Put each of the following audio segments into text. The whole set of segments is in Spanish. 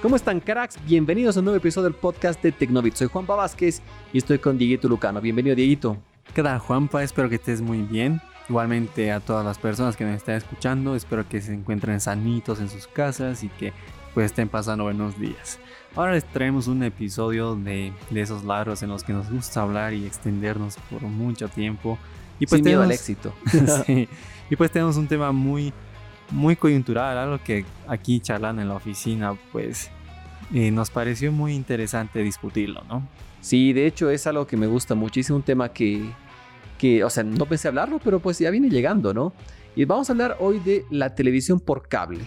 ¿Cómo están, cracks? Bienvenidos a un nuevo episodio del podcast de Tecnovit. Soy Juanpa Vázquez y estoy con Dieguito Lucano. Bienvenido, Dieguito. ¿Qué tal, Juanpa? Espero que estés muy bien. Igualmente a todas las personas que nos están escuchando, espero que se encuentren sanitos en sus casas y que pues estén pasando buenos días. Ahora les traemos un episodio de, de esos largos en los que nos gusta hablar y extendernos por mucho tiempo. Y pues Sin tenemos, al éxito. sí, y pues tenemos un tema muy muy coyuntural, algo que aquí charlando en la oficina, pues eh, nos pareció muy interesante discutirlo, ¿no? Sí, de hecho es algo que me gusta muchísimo, un tema que, que, o sea, no pensé hablarlo, pero pues ya viene llegando, ¿no? Y vamos a hablar hoy de la televisión por cable.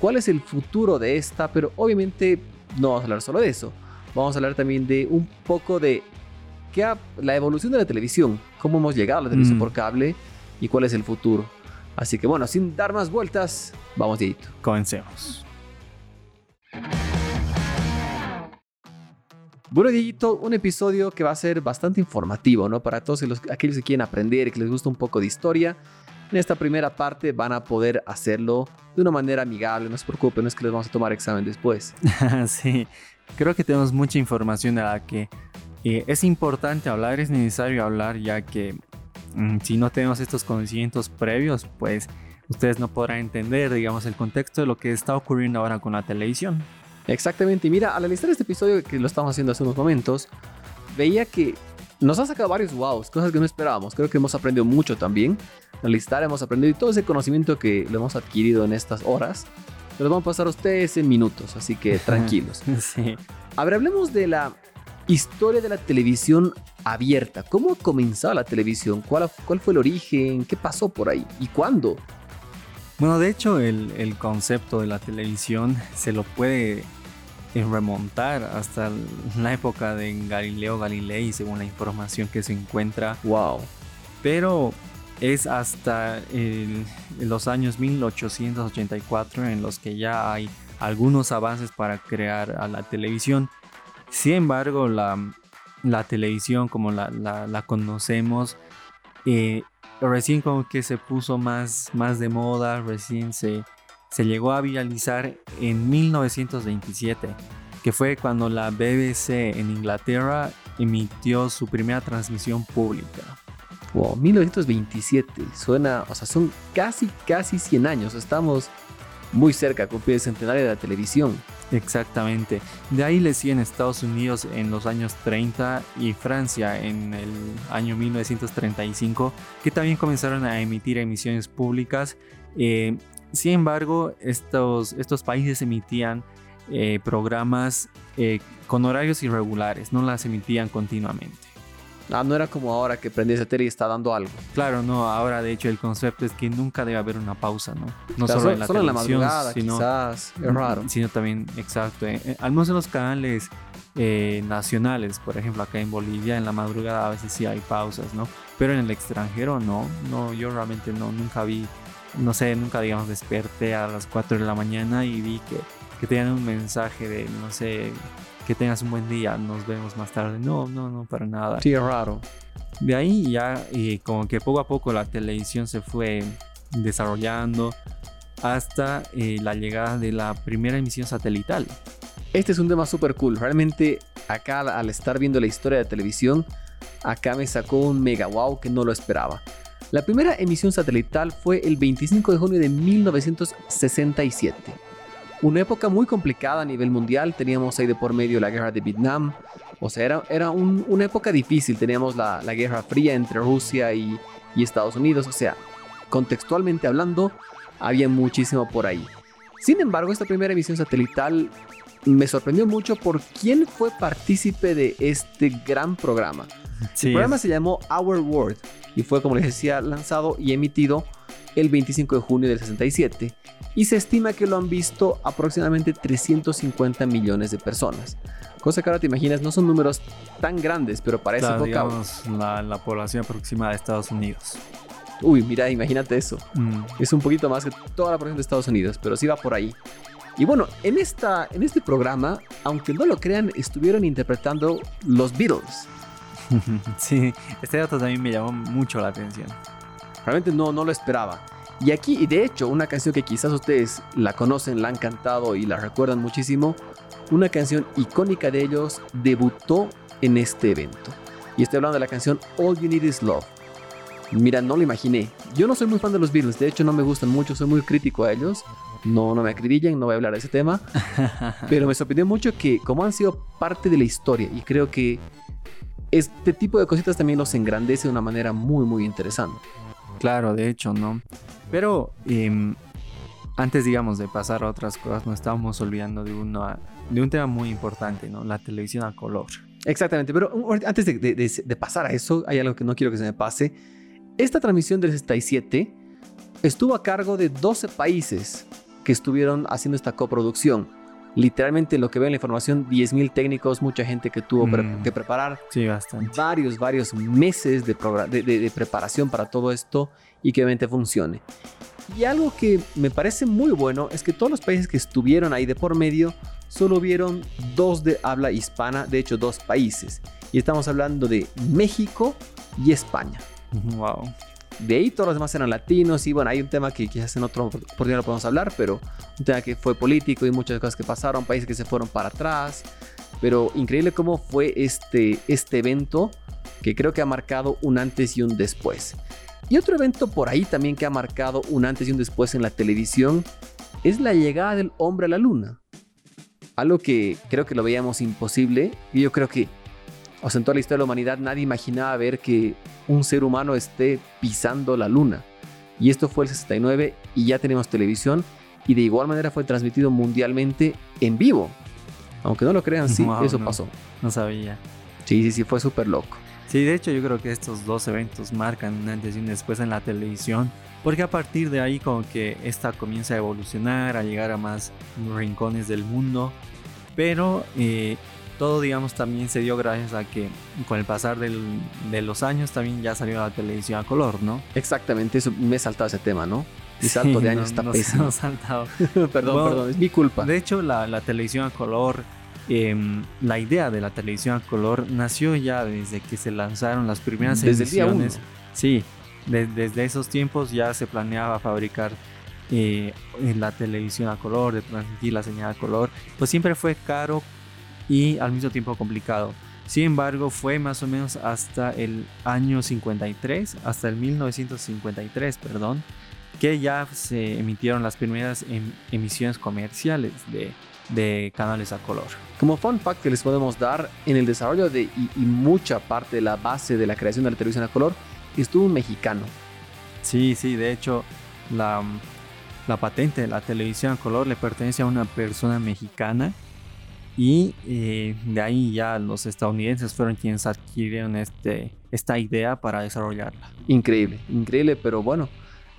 ¿Cuál es el futuro de esta? Pero obviamente no vamos a hablar solo de eso. Vamos a hablar también de un poco de qué la evolución de la televisión, cómo hemos llegado a la televisión mm. por cable y cuál es el futuro. Así que bueno, sin dar más vueltas, vamos Dieguito. Comencemos. Bueno, Dieguito, un episodio que va a ser bastante informativo, ¿no? Para todos los, aquellos que quieren aprender y que les gusta un poco de historia. En esta primera parte van a poder hacerlo de una manera amigable, no se preocupen, no es que les vamos a tomar examen después. sí, creo que tenemos mucha información de la que eh, es importante hablar, es necesario hablar, ya que si no tenemos estos conocimientos previos, pues ustedes no podrán entender, digamos, el contexto de lo que está ocurriendo ahora con la televisión. Exactamente, y mira, al analizar este episodio que lo estamos haciendo hace unos momentos, veía que nos ha sacado varios wows, cosas que no esperábamos. Creo que hemos aprendido mucho también. Analizar, hemos aprendido y todo ese conocimiento que lo hemos adquirido en estas horas, lo vamos a pasar a ustedes en minutos, así que tranquilos. sí. A ver, hablemos de la historia de la televisión abierta. ¿Cómo comenzó la televisión? ¿Cuál, ¿Cuál, fue el origen? ¿Qué pasó por ahí? ¿Y cuándo? Bueno, de hecho el, concepto de la televisión se lo puede remontar hasta la época de Galileo Galilei, según la información que se encuentra. Wow. Pero es hasta los años 1884 en los que ya hay algunos avances para crear a la televisión. Sin embargo, la, televisión como la, conocemos, eh, recién como que se puso más, más de moda, recién se, se llegó a viralizar en 1927, que fue cuando la BBC en Inglaterra emitió su primera transmisión pública. Wow, 1927, suena, o sea, son casi, casi 100 años, estamos muy cerca de cumplir el centenario de la televisión. Exactamente. De ahí le siguen Estados Unidos en los años 30 y Francia en el año 1935, que también comenzaron a emitir emisiones públicas. Eh, sin embargo, estos, estos países emitían eh, programas eh, con horarios irregulares, no las emitían continuamente. Ah, no era como ahora que prende esa tele y está dando algo. Claro, no, ahora de hecho el concepto es que nunca debe haber una pausa, ¿no? No solo, en la solo madrugada, sino, quizás, es raro. Sino también, exacto, eh, eh, al menos en los canales eh, nacionales, por ejemplo, acá en Bolivia, en la madrugada a veces sí hay pausas, ¿no? Pero en el extranjero no, no, yo realmente no, nunca vi, no sé, nunca digamos desperté a las 4 de la mañana y vi que, que tenían un mensaje de, no sé, que tengas un buen día, nos vemos más tarde. No, no, no, para nada. Sí, es raro. De ahí ya y como que poco a poco la televisión se fue desarrollando hasta eh, la llegada de la primera emisión satelital. Este es un tema súper cool. Realmente acá al estar viendo la historia de televisión, acá me sacó un mega wow que no lo esperaba. La primera emisión satelital fue el 25 de junio de 1967 una época muy complicada a nivel mundial. Teníamos ahí de por medio la guerra de Vietnam. O sea, era, era una época difícil. Teníamos la, la guerra fría entre Rusia y, y, Estados Unidos. O sea, contextualmente hablando, había muchísimo por ahí. Sin embargo, esta primera emisión satelital me sorprendió mucho por quién fue partícipe de este gran programa. El programa se llamó Our World y fue, como les decía, lanzado y emitido el 25 de junio del 67 y se estima que lo han visto aproximadamente 350 millones de personas. Cosa que ahora te imaginas, no son números tan grandes, pero para esa época... La, la, población aproximada de Estados Unidos. Uy, mira, imagínate eso. Mm. Es un poquito más que toda la población de Estados Unidos, pero sí va por ahí. Y bueno, en, esta, en este programa, aunque no lo crean, estuvieron interpretando los Beatles. sí, este dato también me llamó mucho la atención. Realmente no, no lo esperaba. Y aquí, y de hecho, una canción que quizás ustedes la conocen, la han cantado y la recuerdan muchísimo, una canción icónica de ellos debutó en este evento. Y estoy hablando de la canción All You Need Is Love. Mira, no lo imaginé. Yo no soy muy fan de los Beatles, de hecho no me gustan mucho, soy muy crítico a ellos. No, no me acribillen, no voy a hablar de ese tema. pero me sorprendió mucho que como han sido parte de la historia y creo que este tipo de cositas también los engrandece de una manera muy, muy interesante. Claro, de hecho, ¿no? Pero em, antes, digamos, de pasar a otras cosas, nos estábamos olvidando de, de un tema muy importante, ¿no? La televisión a color. Exactamente, pero antes de, de, pasar a eso, hay algo que no quiero que se me pase. Esta transmisión del 67 estuvo a cargo de 12 países que estuvieron haciendo esta coproducción literalmente lo que veo en la información, 10.000 técnicos, mucha gente que tuvo mm. que preparar. Sí, bastante. Varios, varios meses de, de, preparación para todo esto y que obviamente funcione. Y algo que me parece muy bueno es que todos los países que estuvieron ahí de por medio solo vieron dos de habla hispana, de hecho dos países. Y estamos hablando de México y España. Wow. De ahí todos los demás eran latinos y bueno, hay un tema que quizás en otro oportunidad lo podemos hablar, pero un tema que fue político y muchas cosas que pasaron, países que se fueron para atrás, pero increíble cómo fue este, este evento que creo que ha marcado un antes y un después. Y otro evento por ahí también que ha marcado un antes y un después en la televisión es la llegada del hombre a la luna. Algo que creo que lo veíamos imposible y yo creo que o sea, en toda la historia de la humanidad nadie imaginaba ver que un ser humano esté pisando la luna. Y esto fue el 69 y ya tenemos televisión y de igual manera fue transmitido mundialmente en vivo. Aunque no lo crean, sí, eso pasó. No sabía. Sí, sí, sí, fue súper loco. Sí, de hecho yo creo que estos dos eventos marcan un antes y un después en la televisión. Porque a partir de ahí como que esta comienza a evolucionar, a llegar a más rincones del mundo. Pero eh, todo, digamos, también se dio gracias a que con el pasar de los años también ya salió la televisión a color, ¿no? Exactamente, eso me he saltado ese tema, ¿no? Mi salto de años está no pésimo. saltado. perdón, perdón, es mi culpa. De hecho, la, televisión a color, em, la idea de la televisión a color nació ya desde que se lanzaron las primeras desde emisiones. Sí, desde esos tiempos ya se planeaba fabricar eh, la televisión a color, de transmitir la señal a color. Pues siempre fue caro y al mismo tiempo complicado. Sin embargo, fue más o menos hasta el año 53, hasta el 1953, perdón, que ya se emitieron las primeras em, emisiones comerciales de, de, canales a color. Como fun fact que les podemos dar, en el desarrollo de y, mucha parte de la base de la creación de la televisión a color estuvo un mexicano. Sí, sí, de hecho, la, la patente de la televisión a color le pertenece a una persona mexicana y eh, de ahí ya los estadounidenses fueron quienes adquirieron este, esta idea para desarrollarla. Increíble, increíble, pero bueno,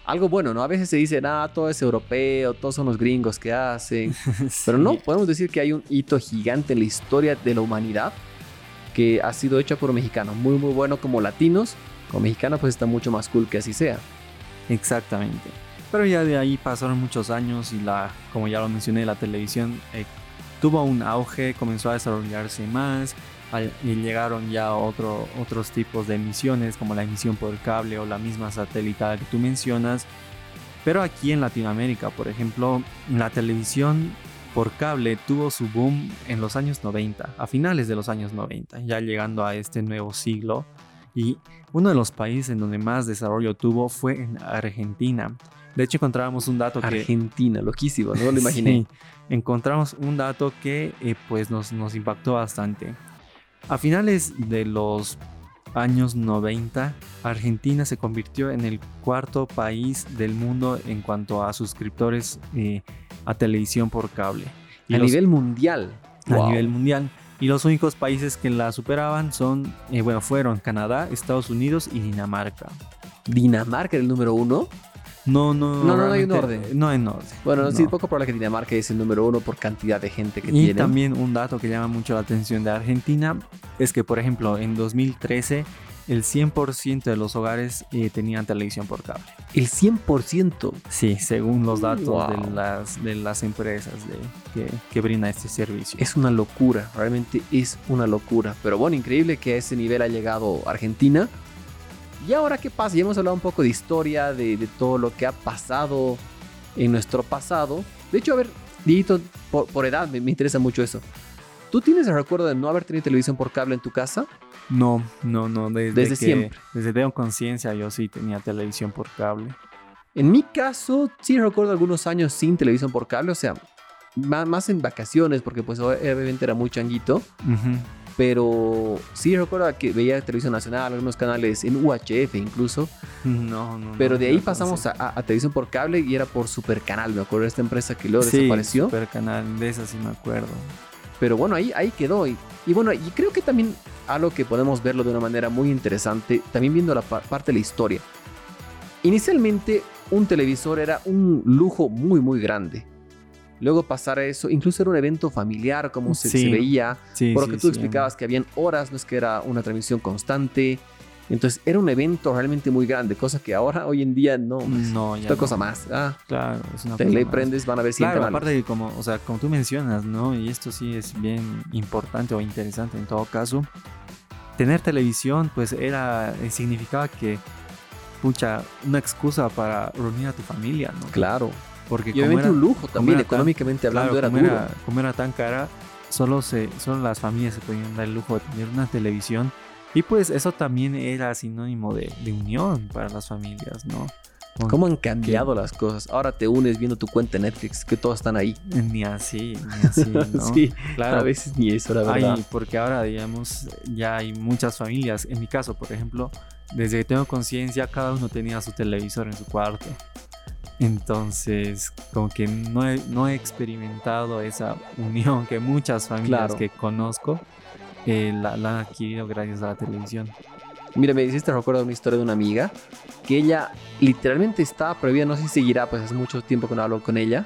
algo bueno, ¿no? A veces se dice, nada, todo es europeo, todos son los gringos que hacen. Pero no, podemos decir que hay un hito gigante en la historia de la humanidad que ha sido hecho por mexicanos. Muy, muy bueno como latinos. Como mexicanos, pues está mucho más cool que así sea. Exactamente. Pero ya de ahí pasaron muchos años y la, como ya lo mencioné, la televisión eh, tuvo un auge, comenzó a desarrollarse más y llegaron ya otro, otros tipos de emisiones como la emisión por cable o la misma satelital que tú mencionas. Pero aquí en Latinoamérica, por ejemplo, la televisión por cable tuvo su boom en los años 90, a finales de los años 90, ya llegando a este nuevo siglo. Y uno de los países en donde más desarrollo tuvo fue en Argentina. De hecho, encontrábamos un dato Argentina, que... Argentina, loquísimo, no lo imaginé. encontramos un dato que eh, pues nos, nos impactó bastante. A finales de los años 90, Argentina se convirtió en el cuarto país del mundo en cuanto a suscriptores eh, a televisión por cable. a nivel mundial. A nivel mundial. Y los únicos países que la superaban son, eh, bueno, fueron Canadá, Estados Unidos y Dinamarca. ¿Dinamarca el número uno? No, no, no. No, hay un orden. No hay orden. Bueno, sí, poco probable que Dinamarca es el número uno por cantidad de gente que y tiene. Y también un dato que llama mucho la atención de Argentina es que, por ejemplo, en 2013 el 100% de los hogares eh, tenían televisión por cable. ¿El 100%? Sí, según los datos de, las, de las empresas de, que, que brindan este servicio. Es una locura, realmente es una locura. Pero bueno, increíble que a ese nivel ha llegado Argentina ¿y ahora qué pasa? Ya hemos hablado un poco de historia, de, de todo lo que ha pasado en nuestro pasado. De hecho, a ver, Dito, por, por edad me, me interesa mucho eso. ¿Tú tienes el recuerdo de no haber tenido televisión por cable en tu casa? No, no, no. Desde, Desde que- siempre. Desde tengo conciencia, yo sí tenía televisión por cable. En mi caso, sí recuerdo algunos años sin televisión por cable, o sea, más, en vacaciones, porque pues obviamente era muy changuito, Ujú. Pero sí recuerdo que veía televisión nacional, algunos canales en UHF incluso, No, no. pero no, de ahí no, pasamos a, a- a televisión por cable y era por Supercanal, me acuerdo esta empresa que luego Sí, desapareció, Super canal, de esa sí me acuerdo. pero bueno, ahí, ahí quedó. Y, y bueno, y creo que también algo que podemos verlo de una manera muy interesante, también viendo la pa- parte de la historia. Inicialmente, un televisor era un lujo muy, muy grande. Luego pasar a eso, incluso era un evento familiar, como se, Sí. se veía. Sí, Por lo sí, que tú sí. explicabas que habían horas, no es que era una transmisión constante. Entonces era un evento realmente muy grande, cosa que ahora, hoy en día, no. pues, No, ya Otra no. cosa más. Ah, Claro, es una te cosa le más. prendes, van a ver 100 Claro, aparte de como, o sea, como tú mencionas, ¿no? Y esto sí es bien importante o interesante en todo caso. Tener televisión, pues era, eh, significaba que, pucha, una excusa para reunir a tu familia, ¿no? Claro. Porque Y como obviamente era- un lujo también, era tan- económicamente hablando, claro, era como duro. era, como era tan cara, solo, se, solo las familias se podían dar el lujo de tener una televisión. Y pues eso también era sinónimo de, de unión para las familias, ¿no? ¿Cómo han cambiado las cosas? Ahora te unes viendo tu cuenta en Netflix, que todos están ahí. Ni así, ni así, ¿no? sí, claro. a veces ni eso, la verdad. Hay, porque ahora, digamos, ya hay muchas familias. En mi caso, por ejemplo, desde que tengo conciencia, cada uno tenía su televisor en su cuarto. Entonces, como que no he, no he experimentado esa unión que muchas familias Claro. que conozco eh, la, la han adquirido gracias a la televisión. Mira, me hiciste recuerdo una historia de una amiga que ella literalmente estaba prohibida, no sé si seguirá, pues hace mucho tiempo que no hablo con ella,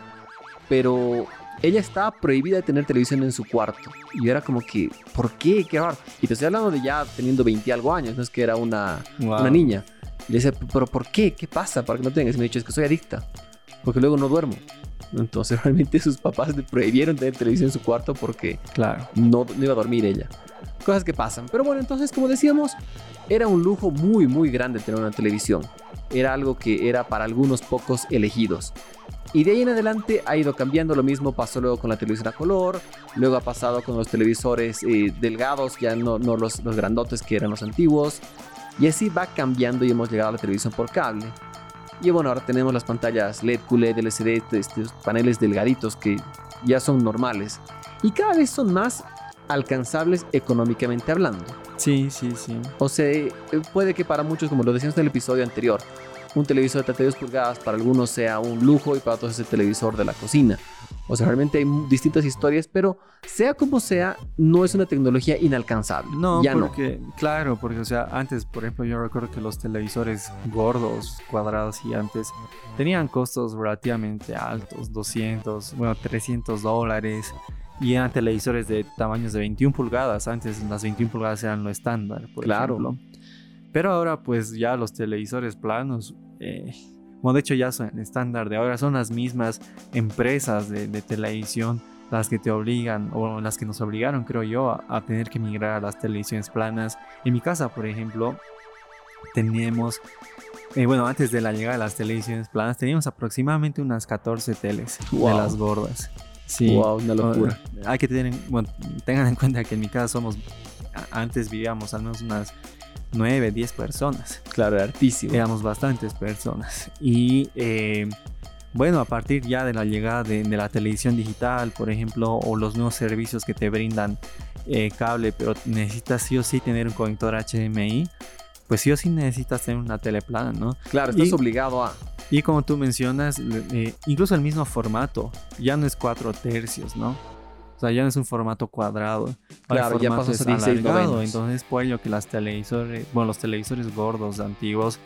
pero ella estaba prohibida de tener televisión en su cuarto. Y yo era como que, ¿por qué? Qué raro. Y te estoy hablando de ya teniendo 20 y algo años, no es que era una, Wow. una niña. Y le decía, ¿pero por qué? ¿Qué pasa para que no tengas? Y me dicho, es que soy adicta, porque luego no duermo. Entonces realmente sus papás le prohibieron tener televisión en su cuarto porque Claro. no, no iba a dormir ella. Cosas que pasan. Pero bueno, entonces, como decíamos, era un lujo muy, muy grande tener una televisión. Era algo que era para algunos pocos elegidos. Y de ahí en adelante ha ido cambiando. Lo mismo pasó luego con la televisión a color. Luego ha pasado con los televisores eh, delgados, ya no, no los, los grandotes que eran los antiguos. Y así va cambiando y hemos llegado a la televisión por cable. Y bueno, ahora tenemos las pantallas LED, QLED, LCD, estos paneles delgaditos que ya son normales. Y cada vez son más alcanzables económicamente hablando. Sí, sí, sí. O sea, eh, puede que para muchos, como lo decíamos en el episodio anterior, un televisor de 32 pulgadas para algunos sea un lujo y para otros es el televisor de la cocina. O sea, realmente hay distintas historias, pero sea como sea, no es una tecnología inalcanzable. No, ya no. porque, claro, porque, o sea, antes, por ejemplo, yo recuerdo que los televisores gordos, cuadrados gigantes, tenían costos relativamente altos, 200, bueno, 300 dólares, y eran televisores de tamaños de 21 pulgadas. Antes las 21 pulgadas eran lo estándar, por Claro. ejemplo. Pero ahora, pues ya los televisores planos, eh, bueno, de hecho ya son el estándar de ahora, son las mismas empresas de, de televisión las que te obligan, o las que nos obligaron, creo yo, a, a tener que migrar a las televisiones planas. En mi casa, por ejemplo, teníamos, eh, bueno, antes de la llegada de las televisiones planas, teníamos aproximadamente unas 14 teles de las gordas. Sí. Wow, una locura. Hay que tener, bueno, tengan en cuenta que en mi casa somos, antes vivíamos al menos unas 9, 10 personas. Claro, hartísimo. Éramos bastantes personas. Y eh, bueno, a partir ya de la llegada de, de la televisión digital, por ejemplo, o los nuevos servicios que te brindan eh, cable, pero necesitas sí o sí tener un conector HDMI, pues sí o sí necesitas tener una tele plana, ¿no? Claro, estás y- obligado a. Y como tú mencionas, eh, incluso el mismo formato, ya no es 4 tercios, ¿no? O sea, ya no es un formato cuadrado. Claro, ya pasas a 16 alargado. Entonces, por ello que las televisores, bueno, los televisores gordos antiguos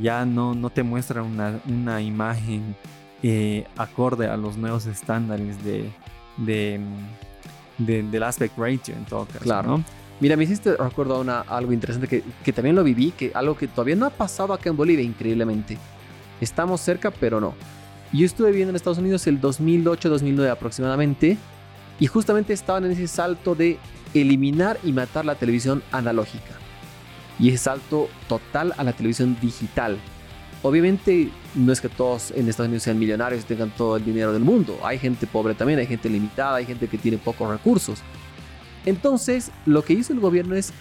ya no, no te muestran una, una imagen eh, acorde a los nuevos estándares de, de, de- del aspect ratio en todo caso, Claro. ¿no? Mira, me hiciste recuerdo una, algo interesante que, que también lo viví, que algo que todavía no ha pasado acá en Bolivia, increíblemente. Estamos cerca, pero no. Yo estuve viviendo en Estados Unidos el 2008-2009 aproximadamente, y justamente estaban en ese salto de eliminar y matar la televisión analógica. y ese salto total a la televisión digital. Obviamente no es que todos en Estados Unidos sean millonarios y tengan todo el dinero del mundo. Hay gente pobre también, hay gente limitada, hay gente que tiene pocos recursos. Entonces, lo que hizo el gobierno es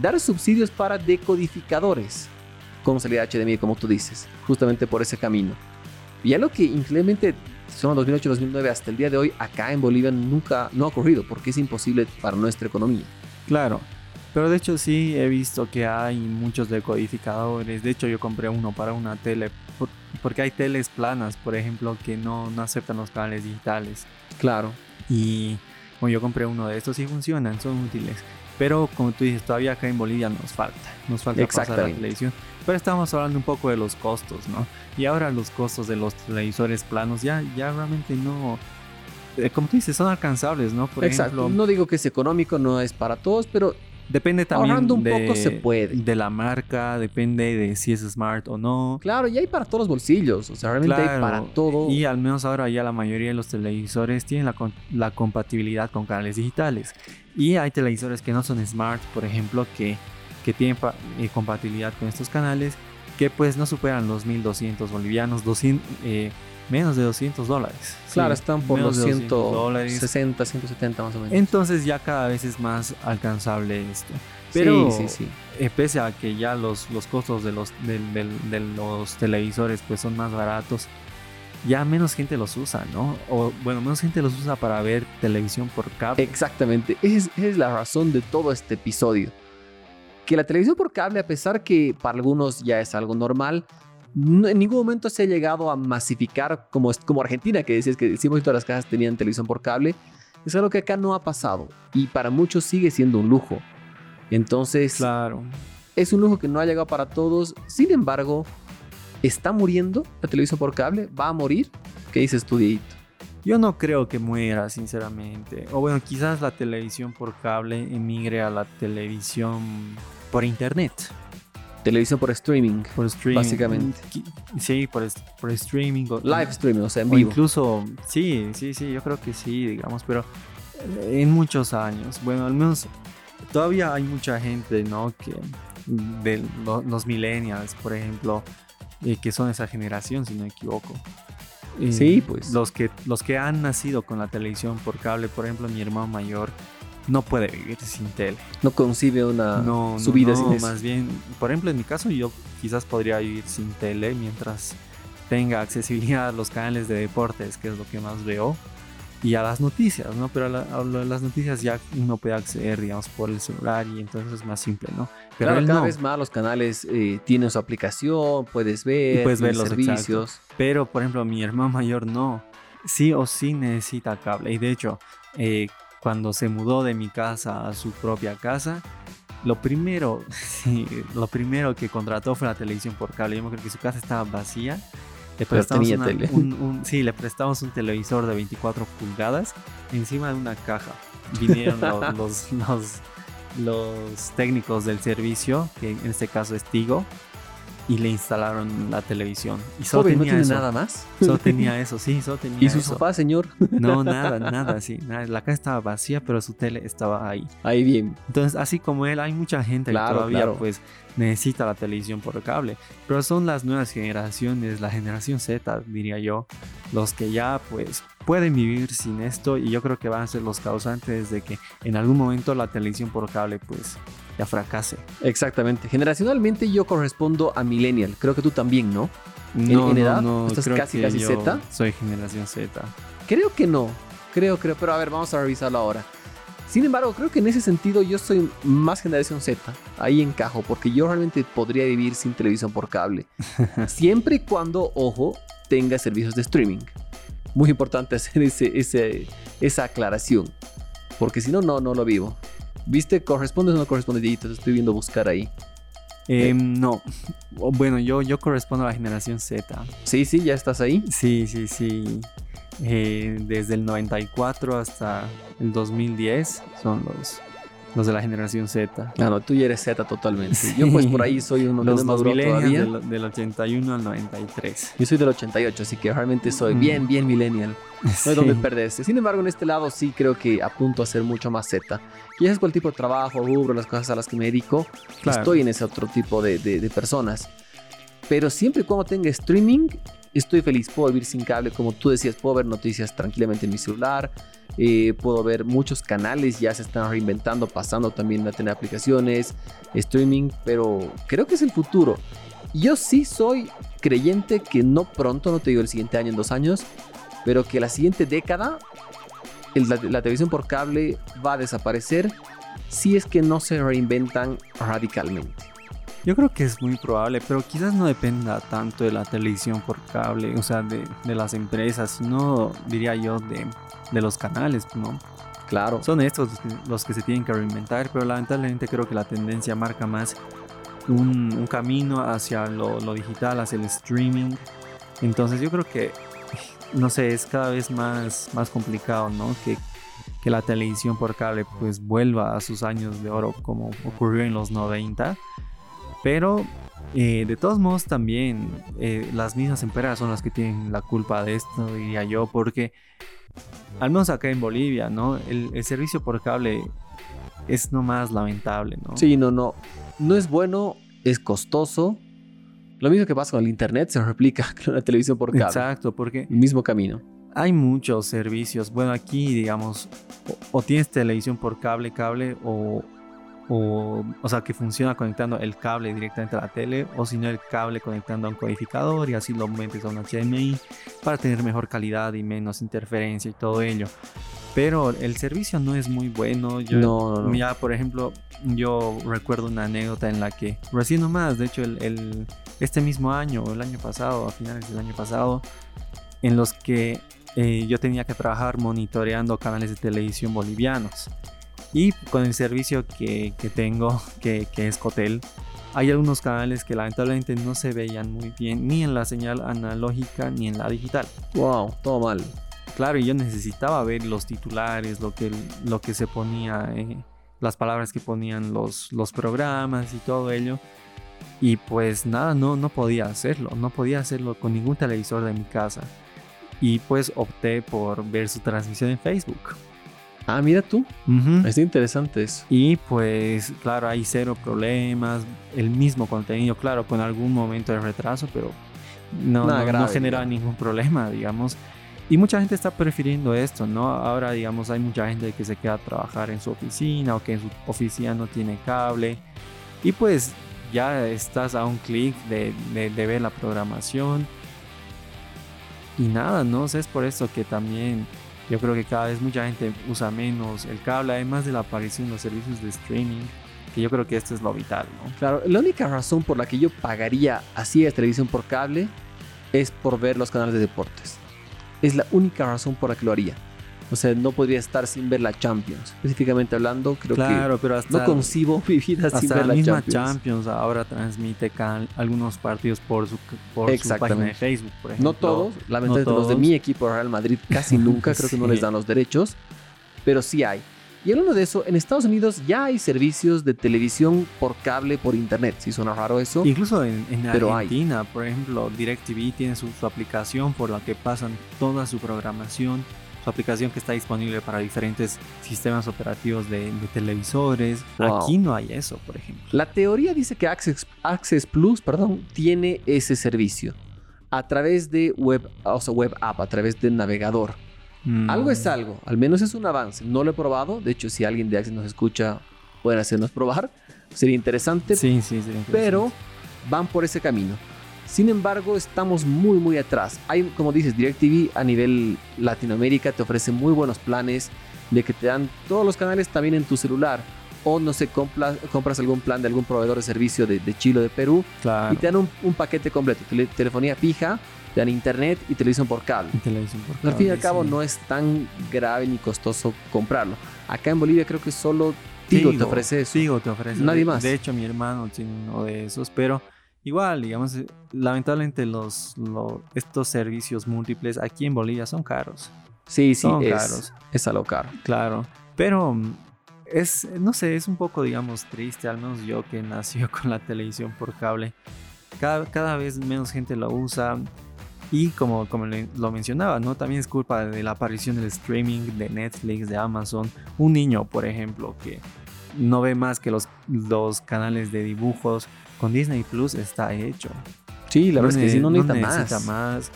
dar subsidios para decodificadores con salida HDMI, como tú dices, justamente por ese camino. Y algo que increíblemente son 2008-2009 hasta el día de hoy acá en Bolivia nunca no ha ocurrido porque es imposible para nuestra economía. Claro, pero de hecho sí he visto que hay muchos decodificadores. De hecho yo compré uno para una tele porque hay teles planas, por ejemplo, que no, no aceptan los canales digitales. Claro. Y bueno, yo compré uno de estos y funcionan, son útiles. Pero como tú dices, todavía acá en Bolivia nos falta, nos falta pasar la televisión. Pero estamos hablando un poco de los costos, ¿no? Y ahora los costos de los televisores planos ya, ya realmente no, eh, como tú dices, son alcanzables, ¿no? Por Exacto. no digo que es económico, no es para todos, pero Depende también Ahorrando un poco se puede. de la marca, depende de si es smart o no. Claro, y hay para todos los bolsillos, o sea, realmente hay para todo. Y al menos ahora ya la mayoría de los televisores tienen la, la compatibilidad con canales digitales. Y hay televisores que no son smart, por ejemplo, que, que tienen eh, compatibilidad con estos canales, que pues no superan los 1200 bolivianos, 200, eh, menos de 200 dólares. Claro, están por los 160, 170 más o menos. Entonces ya cada vez es más alcanzable esto. Pero sí, sí, eh, pese a que ya los, los costos de los, de, los televisores pues son más baratos, ya menos gente los usa, ¿no? O bueno, menos gente los usa para ver televisión por cable. Exactamente, es, es la razón de todo este episodio. Que la televisión por cable, a pesar que para algunos ya es algo normal, en ningún momento se ha llegado a masificar como, como Argentina, que decías que el 100% de las casas tenían televisión por cable. Es algo que acá no ha pasado y para muchos sigue siendo un lujo. Entonces, claro. es un lujo que no ha llegado para todos. Sin embargo, ¿está muriendo la televisión por cable? ¿Va a morir? ¿Qué dices tú, Yo no creo que muera, sinceramente. O bueno, quizás la televisión por cable emigre a la televisión por internet. Televisión por streaming. Por streaming. Básicamente. Sí, por, por streaming. Live streaming, o sea, en vivo. incluso, sí, sí, sí, yo creo que sí, digamos, pero en muchos años. Bueno, al menos todavía hay mucha gente, ¿no? Que de los millennials, por ejemplo, eh, que son esa generación, si no me equivoco. sí, pues. Los que, los que han nacido con la televisión por cable, por ejemplo, mi hermano mayor no puede vivir sin tele. No concibe una no, su vida sin más bien, por ejemplo, en mi caso yo quizás podría vivir sin tele mientras tenga accesibilidad a los canales de deportes, que es lo que más veo, y a las noticias, ¿no? Pero a, las noticias ya uno puede acceder, digamos, por el celular y entonces es más simple, ¿no? Pero claro, cada vez más los canales eh, tienen su aplicación, puedes ver, puedes ver los servicios. Pero, por ejemplo, mi hermano mayor no. Sí o sí necesita cable. Y de hecho, eh, cuando se mudó de mi casa a su propia casa, lo primero, sí, lo primero que contrató fue la televisión por cable. Yo me acuerdo que su casa estaba vacía. Le prestamos, un, sí, le prestamos un televisor de 24 pulgadas encima de una caja. Vinieron los, los, los, técnicos del servicio, que en este caso es Tigo, y le instalaron la televisión. Y solo tenía no tiene nada más. Solo tenía eso, sí, solo tenía ¿Y su sofá, señor? No, nada, nada, sí. La casa estaba vacía, pero su tele estaba ahí. Ahí bien. Entonces, así como él, hay mucha gente que todavía pues necesita la televisión por cable. Pero son las nuevas generaciones, la generación Z, diría yo, los que ya pues pueden vivir sin esto y yo creo que van a ser los causantes de que en algún momento la televisión por cable pues ya fracase. Exactamente. Generacionalmente yo correspondo a millennial. Creo que tú también, ¿no? No, en, edad, no, ¿Estás casi, casi Z? Soy generación Z. Creo que no. Creo, creo. Pero a ver, vamos a revisarlo ahora. Sin embargo, creo que en ese sentido yo soy más generación Z. Ahí encajo, porque yo realmente podría vivir sin televisión por cable. Siempre y cuando, ojo, tenga servicios de streaming. Muy importante hacer ese, esa aclaración. Porque si no, no, no lo vivo. ¿Viste? ¿Corresponde o no corresponde, Te Estoy viendo buscar ahí. Em, no. Bueno, yo, yo correspondo a la generación Z. Sí, sí, ya estás ahí. Sí, sí, sí. Eh, desde el 94 hasta el 2010 son los, Los de la generación Z. Ah, no, tú ya eres Z totalmente. Yo pues por ahí soy uno Los más todavía. Del, del 81 al 93. Yo soy del 88, así que realmente soy mm. bien, bien millennial. No hay donde perderse. Sin embargo, en este lado sí creo que apunto a ser mucho más Z. Y es cuál tipo de trabajo, rubro, las cosas a las que me dedico. Estoy en ese otro tipo de, de, de personas. Pero siempre y cuando tenga streaming, estoy feliz. Puedo vivir sin cable, como tú decías, puedo ver noticias tranquilamente en mi celular. Eh, puedo ver muchos canales, ya se están reinventando, pasando también a tener aplicaciones, streaming, pero creo que es el futuro. Yo sí soy creyente que no pronto, no te digo el siguiente año, en dos años, pero que la siguiente década la televisión por cable va a desaparecer si es que no se reinventan radicalmente. Yo creo que es muy probable, pero quizás no dependa tanto de la televisión por cable, o sea, de, las empresas, sino diría yo de, los canales, ¿no? Claro. Son estos los que, se tienen que reinventar, pero lamentablemente creo que la tendencia marca más un, camino hacia lo, digital, hacia el streaming. Entonces yo creo que, no sé, es cada vez más, más complicado, ¿no? Que, que la televisión por cable pues vuelva a sus años de oro como ocurrió en los 90 pero eh, de todos modos también eh, las mismas empresas son las que tienen la culpa de esto, diría yo, porque al menos acá en Bolivia, ¿no? El, servicio por cable es nomás lamentable, ¿no? Sí, no, no. No es bueno, es costoso. Lo mismo que pasa con el internet se replica con la televisión por cable. Exacto, porque... El mismo camino. Hay muchos servicios. Bueno, aquí, digamos, o tienes televisión por cable, cable, o, o, o sea, que funciona conectando el cable directamente a la tele o si no el cable conectando a un codificador y así lo metes a un HDMI para tener mejor calidad y menos interferencia y todo ello. Pero el servicio no es muy bueno. Yo, no, Ya, por ejemplo, yo recuerdo una anécdota en la que recién nomás, de hecho, el, el, este mismo año o el año pasado, a finales del año pasado, en los que eh, yo tenía que trabajar monitoreando canales de televisión bolivianos. Y con el servicio que, que tengo, que, que, es Cotel, hay algunos canales que lamentablemente no se veían muy bien, ni en la señal analógica ni en la digital. Wow, todo mal. Claro, y yo necesitaba ver los titulares, lo que, lo que se ponía, eh, las palabras que ponían los, los programas y todo ello. Y pues nada, no, no podía hacerlo, no podía hacerlo con ningún televisor de mi casa. Y pues opté por ver su transmisión en Facebook. Ah, mira tú. Es interesante eso. Y pues, claro, hay cero problemas. El mismo contenido, claro, con algún momento de retraso, pero no, no, genera ningún problema, digamos. Y mucha gente está prefiriendo esto, ¿no? Ahora, digamos, hay mucha gente que se queda a trabajar en su oficina o que en su oficina no tiene cable. Y pues ya estás a un clic de, de, de, ver la programación. Y nada, ¿no? es por eso que también yo creo que cada vez mucha gente usa menos el cable, además de la aparición de los servicios de streaming, que yo creo que esto es lo vital, ¿no? Claro, la única razón por la que yo pagaría así de televisión por cable es por ver los canales de deportes. Es la única razón por la que lo haría. O sea, no podría estar sin ver la Champions. Específicamente hablando, creo que pero no concibo mi vida sin ver la, misma Champions. ahora transmite algunos partidos por su, por página de Facebook, por ejemplo. No todos, lamentablemente los de mi equipo Real Madrid casi nunca, creo que no les dan los derechos, pero sí hay. Y hablando de eso, en Estados Unidos ya hay servicios de televisión por cable, por internet. Si suena raro eso. Incluso en, Argentina, por ejemplo, DirecTV tiene su, su aplicación por la que pasan toda su programación aplicación que está disponible para diferentes sistemas operativos de, televisores. Aquí no hay eso, por ejemplo. La teoría dice que Access, Access Plus perdón, tiene ese servicio a través de web, o sea, web app, a través del navegador. Mm. Algo es algo, al menos es un avance. No lo he probado, de hecho, si alguien de Access nos escucha, pueden hacernos probar. Sería interesante. Sí, sí, sí. Pero van por ese camino. Sin embargo, estamos muy, muy atrás. Hay, como dices, DirecTV a nivel Latinoamérica te ofrece muy buenos planes de que te dan todos los canales también en tu celular. O no sé, compras, algún plan de algún proveedor de servicio de, Chile o de Perú y te dan un, paquete completo. telefonía fija, te dan internet y televisión por cable. televisión por cable Al fin y al cabo no es tan grave ni costoso comprarlo. Acá en Bolivia creo que solo Tigo, te ofrece eso. Tigo te ofrece. Nadie más. De hecho, mi hermano tiene uno de esos, pero Igual, digamos, eh, lamentablemente los, estos servicios múltiples aquí en Bolivia son caros. Sí, sí, son es, caros. Es a lo caro. Claro. Pero, Es, no sé, es un poco, digamos, triste, al menos yo que nació con la televisión por cable. Cada, cada vez menos gente lo usa. Y como, como lo mencionaba, ¿no? También es culpa de la aparición del streaming, de Netflix, de Amazon. Un niño, por ejemplo, que no ve más que los, los canales de dibujos, con Disney Plus está hecho. Sí, la verdad es que si no, necesita, necesita, más.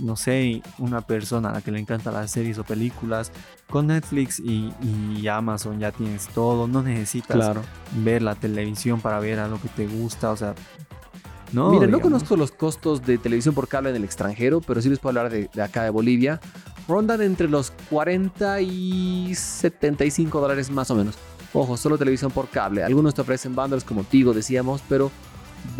No sé, una persona a la que le encantan las series o películas, con Netflix y, y Amazon ya tienes todo, no necesitas Claro. ver la televisión para ver algo que te gusta, o sea, no. Mira, no conozco los costos de televisión por cable en el extranjero, pero sí les puedo hablar de, de acá de Bolivia. Rondan entre los 40 y 75 dólares más o menos. Ojo, solo televisión por cable. Algunos te ofrecen bundles como Tigo, decíamos, pero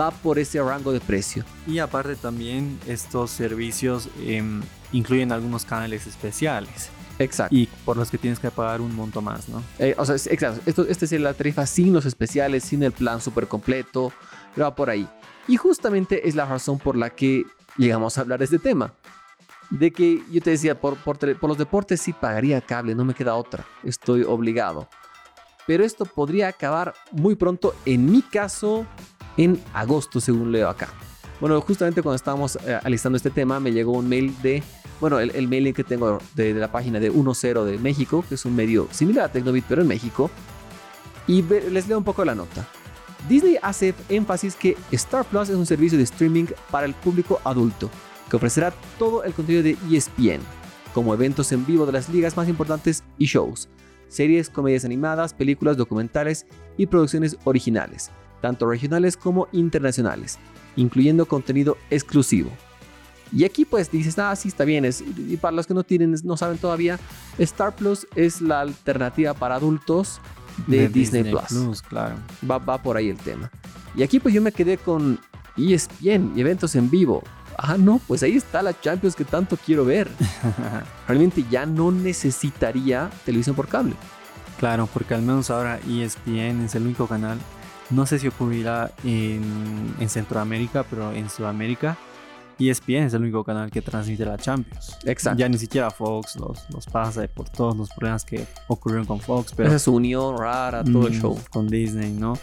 va por ese rango de precio. Y aparte también estos servicios em, incluyen algunos canales especiales Exacto. y por los que tienes que pagar un monto más, ¿no? Eh, o sea, es- exacto. Esto, este es la tarifa sin los especiales, sin el plan súper completo, pero va por ahí. Y justamente es la razón por la que llegamos a hablar de este tema. De que yo te decía, por, por, tele- por los deportes sí pagaría cable, no me queda otra, estoy obligado. Pero esto podría acabar muy pronto, en mi caso, en agosto, según leo acá. Bueno, justamente cuando estábamos eh, alistando este tema, me llegó un mail de, bueno, el, el mailing que tengo de, la página de 10 de México, que es un medio similar a Tecnobit, pero en México. Y les leo un poco la nota. Disney hace énfasis que Star Plus es un servicio de streaming para el público adulto, que ofrecerá todo el contenido de ESPN, como eventos en vivo de las ligas más importantes y shows, series, comedias animadas, películas, documentales y producciones originales, tanto regionales como internacionales, incluyendo contenido exclusivo. Y aquí pues dices, ah, sí está bien, es- y para los que no tienen, no saben todavía, Star Plus es la alternativa para adultos de, Disney, Plus. claro. Va, va por ahí el tema. Y aquí pues yo me quedé con E ESPN y eventos en vivo. Ah, no, pues ahí está la Champions que tanto quiero ver. Realmente ya no necesitaría televisión por cable. Claro, porque al menos ahora ESPN es el único canal. No sé si ocurrirá en, en Centroamérica, pero en Sudamérica. ESPN es el único canal que transmite la Champions. Exacto. Ya ni siquiera Fox los, los pasa por todos los problemas que ocurrieron con Fox, pero Esa es su unión rara, todo el Mm, show. con Disney, ¿no?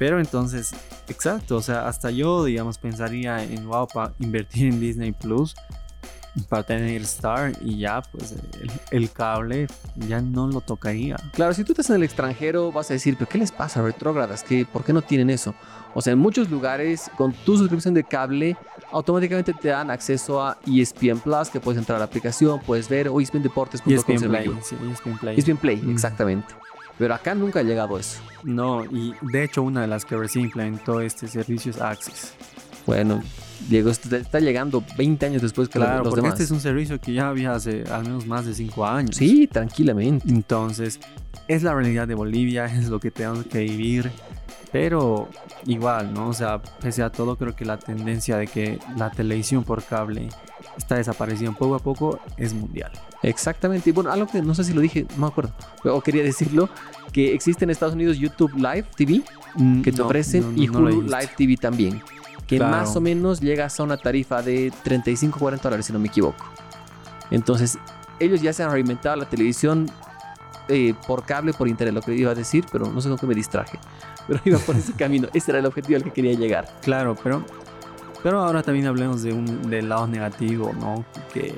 Pero entonces, exacto, o sea, hasta yo, digamos, pensaría en, wow, para invertir en Disney Plus para tener Star y ya, pues el, el cable ya no lo tocaría. Claro, si tú estás en el extranjero vas a decir, pero ¿qué les pasa, retrógradas? ¿Qué, ¿Por qué no tienen eso? O sea, en muchos lugares, con tu suscripción de cable, automáticamente te dan acceso a ESPN Plus, que puedes entrar a la aplicación, puedes ver, o E ESPNdeportes.com. ESPN Play, sí, ESPN Play. ESPN Play, Mm. exactamente. Pero acá nunca ha llegado eso. No, y de hecho una de las que recién implementó este servicio es Access. Bueno, Diego, está llegando 20 años después que Claro, los porque demás. este es un servicio que ya había hace al menos más de 5 años. Sí, tranquilamente. Entonces, es la realidad de Bolivia, es lo que tenemos que vivir. Pero igual, ¿no? O sea, pese a todo, creo que la tendencia de que la televisión por cable está desapareciendo poco a poco es mundial. Exactamente. Y bueno, algo que no sé si lo dije, no me acuerdo, o quería decirlo, que existe en Estados Unidos YouTube Live TV, que te No, ofrecen, no, y Hulu. Live TV también, que Claro. más o menos llegas a una tarifa de 35-40 dólares, si no me equivoco. Entonces, ellos ya se han reinventado la televisión eh, por cable, por internet, lo que iba a decir, pero no sé con qué me distraje. Pero iba por ese camino. Ese era el objetivo al que quería llegar. Claro, pero, pero ahora también hablemos de un, del lado negativo, ¿no? Que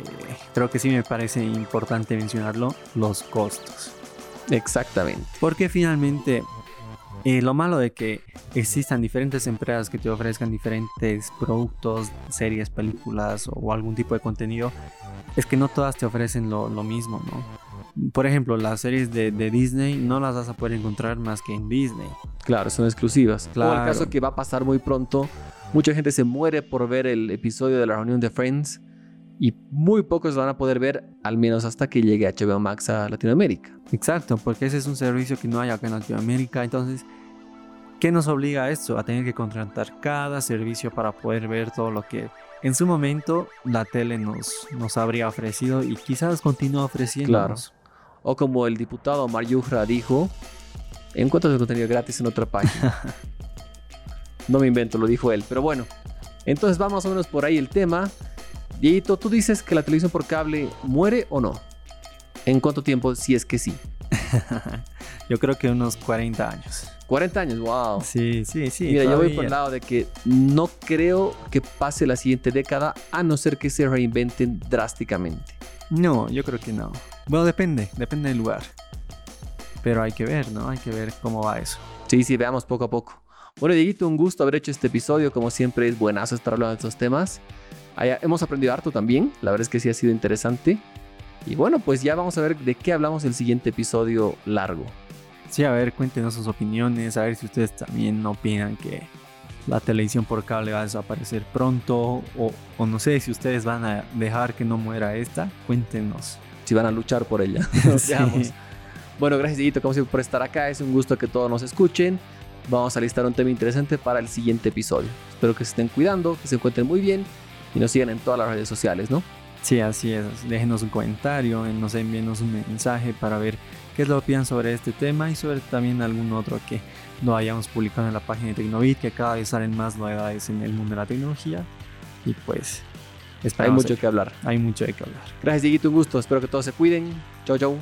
creo que sí me parece importante mencionarlo, los costos. Exactamente. Porque finalmente eh, lo malo de que existan diferentes empresas que te ofrezcan diferentes productos, series, películas o, o algún tipo de contenido es que no todas te ofrecen lo, lo mismo, ¿no? Por ejemplo, las series de, de Disney no las vas a poder encontrar más que en Disney. Claro, son exclusivas. O el Claro. caso que va a pasar muy pronto. Mucha gente se muere por ver el episodio de la reunión de Friends. Y muy pocos van a poder ver, al menos hasta que llegue HBO Max a Latinoamérica. Exacto, porque ese es un servicio que no hay acá en Latinoamérica. Entonces, ¿qué nos obliga a esto? A tener que contratar cada servicio para poder ver todo lo que en su momento la tele nos, nos habría ofrecido y quizás continúa ofreciendo. O como el diputado Omar Yujra dijo, encuentras el contenido gratis en otra página. no me invento, lo dijo él. Pero bueno, entonces va más o menos por ahí el tema. Dieguito, tú dices que la televisión por cable muere o no. ¿En cuánto tiempo? Si es que sí. Yo creo que unos 40 años. 40 años, wow. Sí, sí, sí. Mira, yo voy por el lado de que no creo que pase la siguiente década a no ser que se reinventen drásticamente. No, yo creo que no. Bueno, depende, depende del lugar. Pero hay que ver, ¿no? Hay que ver cómo va eso. Sí, sí, veamos poco a poco. Bueno, Dieguito, un gusto haber hecho este episodio. Como siempre, es buenazo estar hablando de estos temas. Haya- hemos aprendido harto también. La verdad es que sí ha sido interesante. Y bueno, pues ya vamos a ver de qué hablamos el siguiente episodio largo. Sí, a ver, cuéntenos sus opiniones, a ver si ustedes también opinan que la televisión por cable va a desaparecer pronto o, o no sé si ustedes van a dejar que no muera esta, cuéntenos. Si van a luchar por ella. Sí. Bueno, gracias, Dieguito, como siempre, por estar acá. Es un gusto que todos nos escuchen. Vamos a listar un tema interesante para el siguiente episodio. Espero que se estén cuidando, que se encuentren muy bien y nos sigan en todas las redes sociales, ¿no? Sí, así es. Déjenos un comentario, nos envíenos un mensaje para ver qué es lo que opinan sobre este tema y sobre también algún otro que no hayamos publicado en la página de Tecnovit, que cada vez salen más novedades en el mundo de la tecnología. Y pues, Hay mucho que hablar. hay mucho de qué hablar. Gracias, Dieguito, un gusto. Espero que todos se cuiden. Chau, chau.